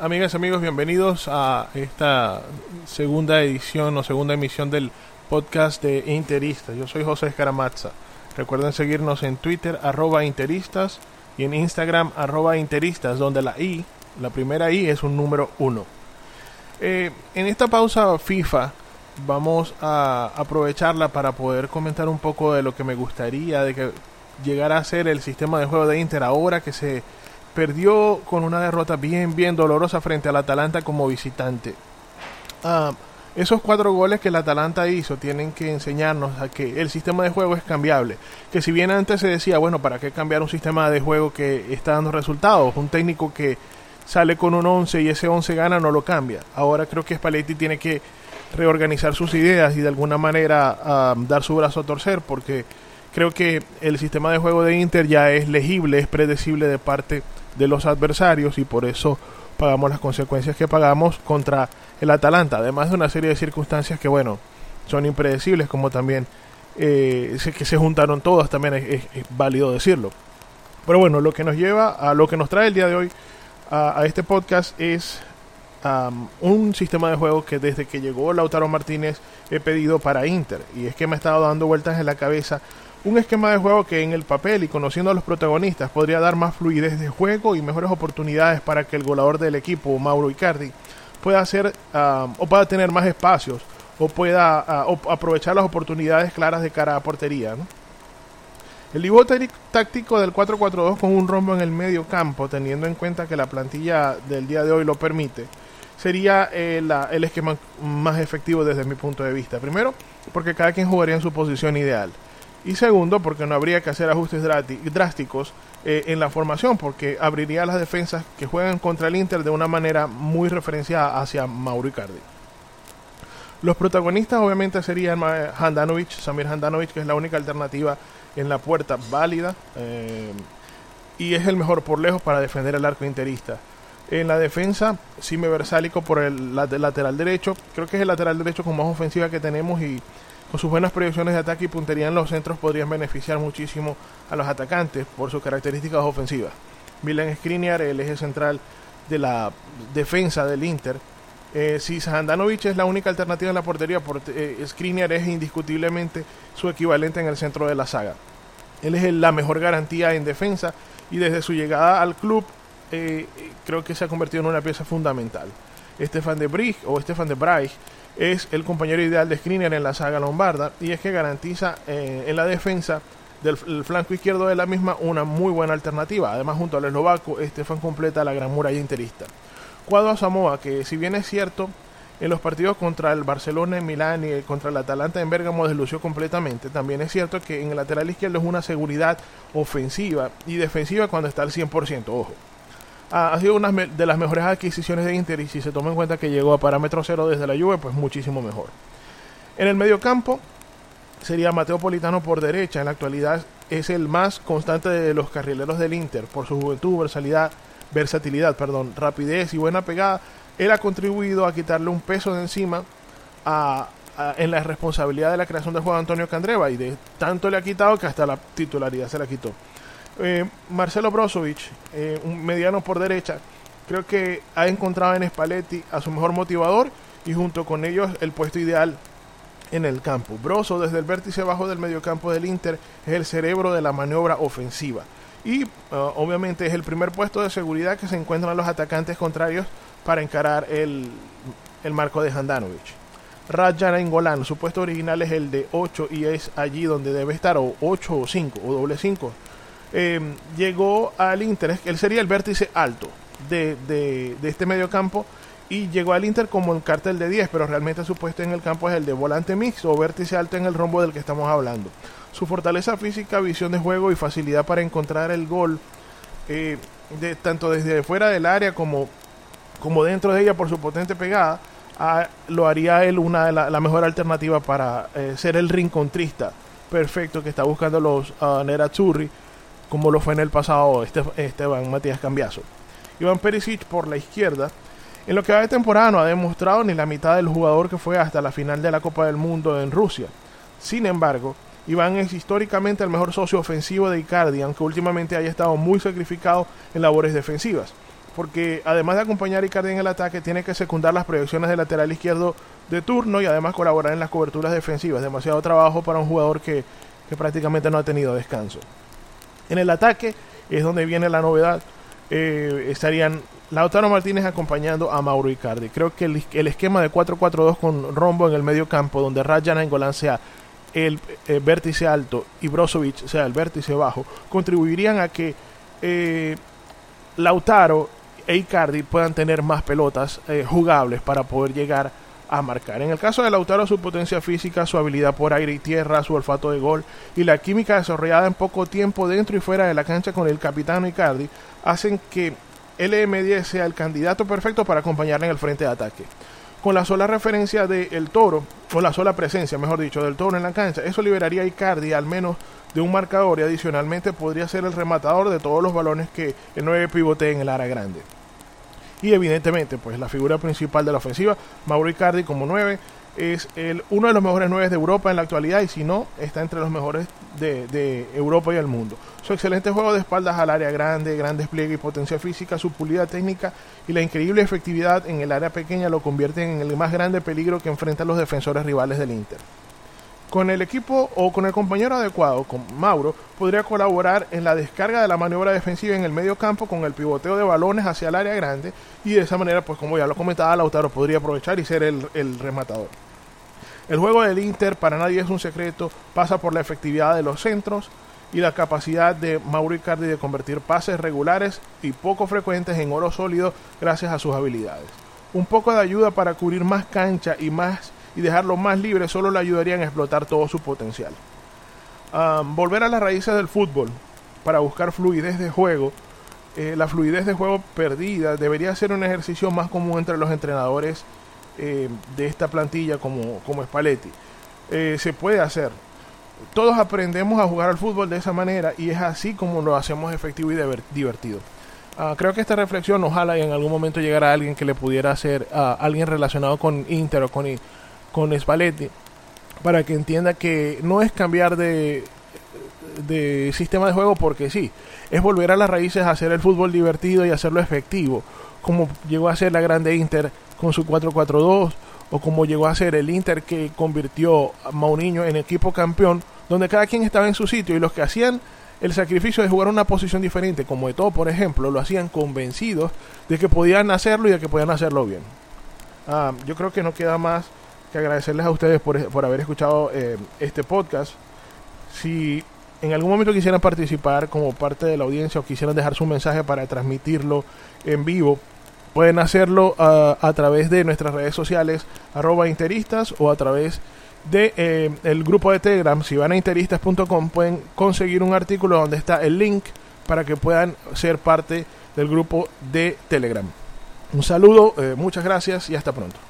amigas amigos, bienvenidos a esta segunda edición o segunda emisión del podcast de Interistas. Yo soy José Escaramazza. Recuerden seguirnos en Twitter, arroba Interistas, y en Instagram, arroba Interistas, donde la I, la primera I, es un número 1. Eh, en esta pausa FIFA vamos a aprovecharla para poder comentar un poco de lo que me gustaría de que llegara a ser el sistema de juego de Inter ahora que se perdió con una derrota bien, bien dolorosa frente al Atalanta como visitante. Ah, esos cuatro goles que el Atalanta hizo tienen que enseñarnos a que el sistema de juego es cambiable. Que si bien antes se decía, bueno, ¿para qué cambiar un sistema de juego que está dando resultados? Un técnico que sale con un 11 y ese 11 gana no lo cambia. Ahora creo que Spalletti tiene que reorganizar sus ideas y de alguna manera ah, dar su brazo a torcer porque creo que el sistema de juego de Inter ya es legible, es predecible de parte de los adversarios y por eso pagamos las consecuencias que pagamos contra el Atalanta, además de una serie de circunstancias que, bueno, son impredecibles, como también eh, que se juntaron todas, también es, válido decirlo. Pero bueno, lo que nos lleva a lo que nos trae el día de hoy a, este podcast es un sistema de juego que desde que llegó Lautaro Martínez he pedido para Inter, y es que me ha estado dando vueltas en la cabeza un esquema de juego que en el papel y conociendo a los protagonistas podría dar más fluidez de juego y mejores oportunidades para que el goleador del equipo, Mauro Icardi, pueda hacer ah, o pueda tener más espacios o pueda ah, aprovechar las oportunidades claras de cara a portería. El dibujo táctico del 4-4-2 con un rombo en el medio campo, teniendo en cuenta que la plantilla del día de hoy lo permite, sería eh, el esquema más efectivo desde mi punto de vista. Primero, porque cada quien jugaría en su posición ideal. Y segundo, porque no habría que hacer ajustes drásticos eh, en la formación, porque abriría las defensas que juegan contra el Inter de una manera muy referenciada hacia Mauro Icardi. Los protagonistas obviamente serían Handanovic, Samir Handanovic, que es la única alternativa en la puerta válida eh, y es el mejor por lejos para defender el arco interista. En la defensa, Sime Versálico por el lateral derecho, creo que es el lateral derecho con más ofensiva que tenemos y con sus buenas proyecciones de ataque y puntería en los centros podrían beneficiar muchísimo a los atacantes por sus características ofensivas. Milan Skriniar, el eje central de la defensa del Inter. Eh, si Handanovic es la única alternativa en la portería, por, eh, Skriniar es indiscutiblemente su equivalente en el centro de la saga. Él es la mejor garantía en defensa y desde su llegada al club eh, creo que se ha convertido en una pieza fundamental. Estefan de Brig o Estefan de Breich es el compañero ideal de Skriniar en la saga lombarda y es que garantiza eh, en la defensa del flanco izquierdo de la misma una muy buena alternativa. Además, junto al eslovaco, Estefan completa la gran muralla interista. Cuadro a Samoa, que si bien es cierto, en los partidos contra el Barcelona en Milán y contra el Atalanta en Bérgamo deslució completamente, también es cierto que en el lateral izquierdo es una seguridad ofensiva y defensiva cuando está al 100%, ojo ha, sido una de las mejores adquisiciones de Inter y si se toma en cuenta que llegó a parámetro cero desde la Juve, pues muchísimo mejor. En el medio campo sería Mateo Politano por derecha, en la actualidad es el más constante de los carrileros del Inter por su juventud, versatilidad, versatilidad, perdón, rapidez y buena pegada. Él ha contribuido a quitarle un peso de encima en la responsabilidad de la creación de Antonio Candreva y de tanto le ha quitado que hasta la titularidad se la quitó. Eh, Marcelo Brozovic, eh, un mediano por derecha, creo que ha encontrado en Spalletti a su mejor motivador y junto con ellos el puesto ideal en el campo. Brozo desde el vértice bajo del mediocampo del Inter es el cerebro de la maniobra ofensiva y uh, obviamente es el primer puesto de seguridad que se encuentran los atacantes contrarios para encarar el, el marco de Handanovic. Rajan Engolán, su puesto original es el de 8 y es allí donde debe estar, o 8 o 5, o doble 5, Em, llegó al Inter, él sería el vértice alto de, de, de este medio campo y llegó al Inter como el cartel de 10, pero realmente su puesto en el campo es el de volante mixto o vértice alto en el rombo del que estamos hablando. Su fortaleza física, visión de juego y facilidad para encontrar el gol, eh, tanto desde fuera del área como, como dentro de ella por su potente pegada, lo haría él una de la, mejor alternativa para eh, ser el rincontrista perfecto que está buscando los uh, Nerazzurri como lo fue en el pasado Esteban Matías Cambiaso. Iván Perisic por la izquierda. En lo que va de temporada no ha demostrado ni la mitad del jugador que fue hasta la final de la Copa del Mundo en Rusia. Sin embargo, Iván es históricamente el mejor socio ofensivo de Icardi, aunque últimamente haya estado muy sacrificado en labores defensivas. porque además de acompañar a Icardi en el ataque, tiene que secundar las proyecciones del lateral izquierdo de turno y además colaborar en las coberturas defensivas. Demasiado trabajo para un jugador que, que prácticamente no ha tenido descanso. En el ataque es donde viene la novedad. Eh, estarían Lautaro Martínez acompañando a Mauro Icardi. Creo que el, el esquema de 4-4-2 con Rombo en el medio campo, donde Rajan Angolan sea el, eh, vértice alto y Brozovic sea el vértice bajo, contribuirían a que eh, Lautaro e Icardi puedan tener más pelotas jugables para poder llegar a marcar. En el caso de Lautaro, su potencia física, su habilidad por aire y tierra, su olfato de gol y la química desarrollada en poco tiempo dentro y fuera de la cancha con el capitán Icardi hacen que LM10 sea el candidato perfecto para acompañarle en el frente de ataque. Con la sola referencia del toro, o la sola presencia, mejor dicho, del toro en la cancha, eso liberaría a Icardi al menos de un marcador y adicionalmente podría ser el rematador de todos los balones que el 9 pivote en el área grande. Y evidentemente, pues la figura principal de la ofensiva, Mauro Icardi como 9, es el, uno de los mejores 9 de Europa en la actualidad y si no, está entre los mejores de, de, Europa y el mundo. Su excelente juego de espaldas al área grande, gran despliegue y potencia física, su pulida técnica y la increíble efectividad en el área pequeña lo convierten en el más grande peligro que enfrentan los defensores rivales del Inter. Con el equipo o con el compañero adecuado, con Mauro, podría colaborar en la descarga de la maniobra defensiva en el medio campo con el pivoteo de balones hacia el área grande y de esa manera, pues como ya lo comentaba, Lautaro podría aprovechar y ser el, el rematador. El juego del Inter, para nadie es un secreto, pasa por la efectividad de los centros y la capacidad de Mauro Icardi de convertir pases regulares y poco frecuentes en oro sólido gracias a sus habilidades. Un poco de ayuda para cubrir más cancha y más y dejarlo más libre solo le ayudarían a explotar todo su potencial. volver a las raíces del fútbol para buscar fluidez de juego. Eh, la fluidez de juego perdida debería ser un ejercicio más común entre los entrenadores eh, de esta plantilla como, como Spalletti. Eh, se puede hacer. Todos aprendemos a jugar al fútbol de esa manera y es así como lo hacemos efectivo y divertido. Uh, creo que esta reflexión ojalá y en algún momento llegara a alguien que le pudiera hacer a alguien relacionado con Inter o con, con Spalletti para que entienda que no es cambiar de, de sistema de juego porque sí, es volver a las raíces, a hacer el fútbol divertido y hacerlo efectivo, como llegó a ser la grande Inter con su 4-4-2 o como llegó a ser el Inter que convirtió a Mauriño en equipo campeón, donde cada quien estaba en su sitio y los que hacían el sacrificio de jugar una posición diferente, como de todo, por ejemplo, lo hacían convencidos de que podían hacerlo y de que podían hacerlo bien. Ah, yo creo que no queda más que agradecerles a ustedes por, por haber escuchado eh, este podcast. Si en algún momento quisieran participar como parte de la audiencia o quisieran dejar su mensaje para transmitirlo en vivo, pueden hacerlo a través de nuestras redes sociales, arroba interistas o a través de eh, grupo de Telegram. Si van a interistas.com pueden conseguir un artículo donde está el link para que puedan ser parte del grupo de Telegram. Un saludo, eh, muchas gracias y hasta pronto.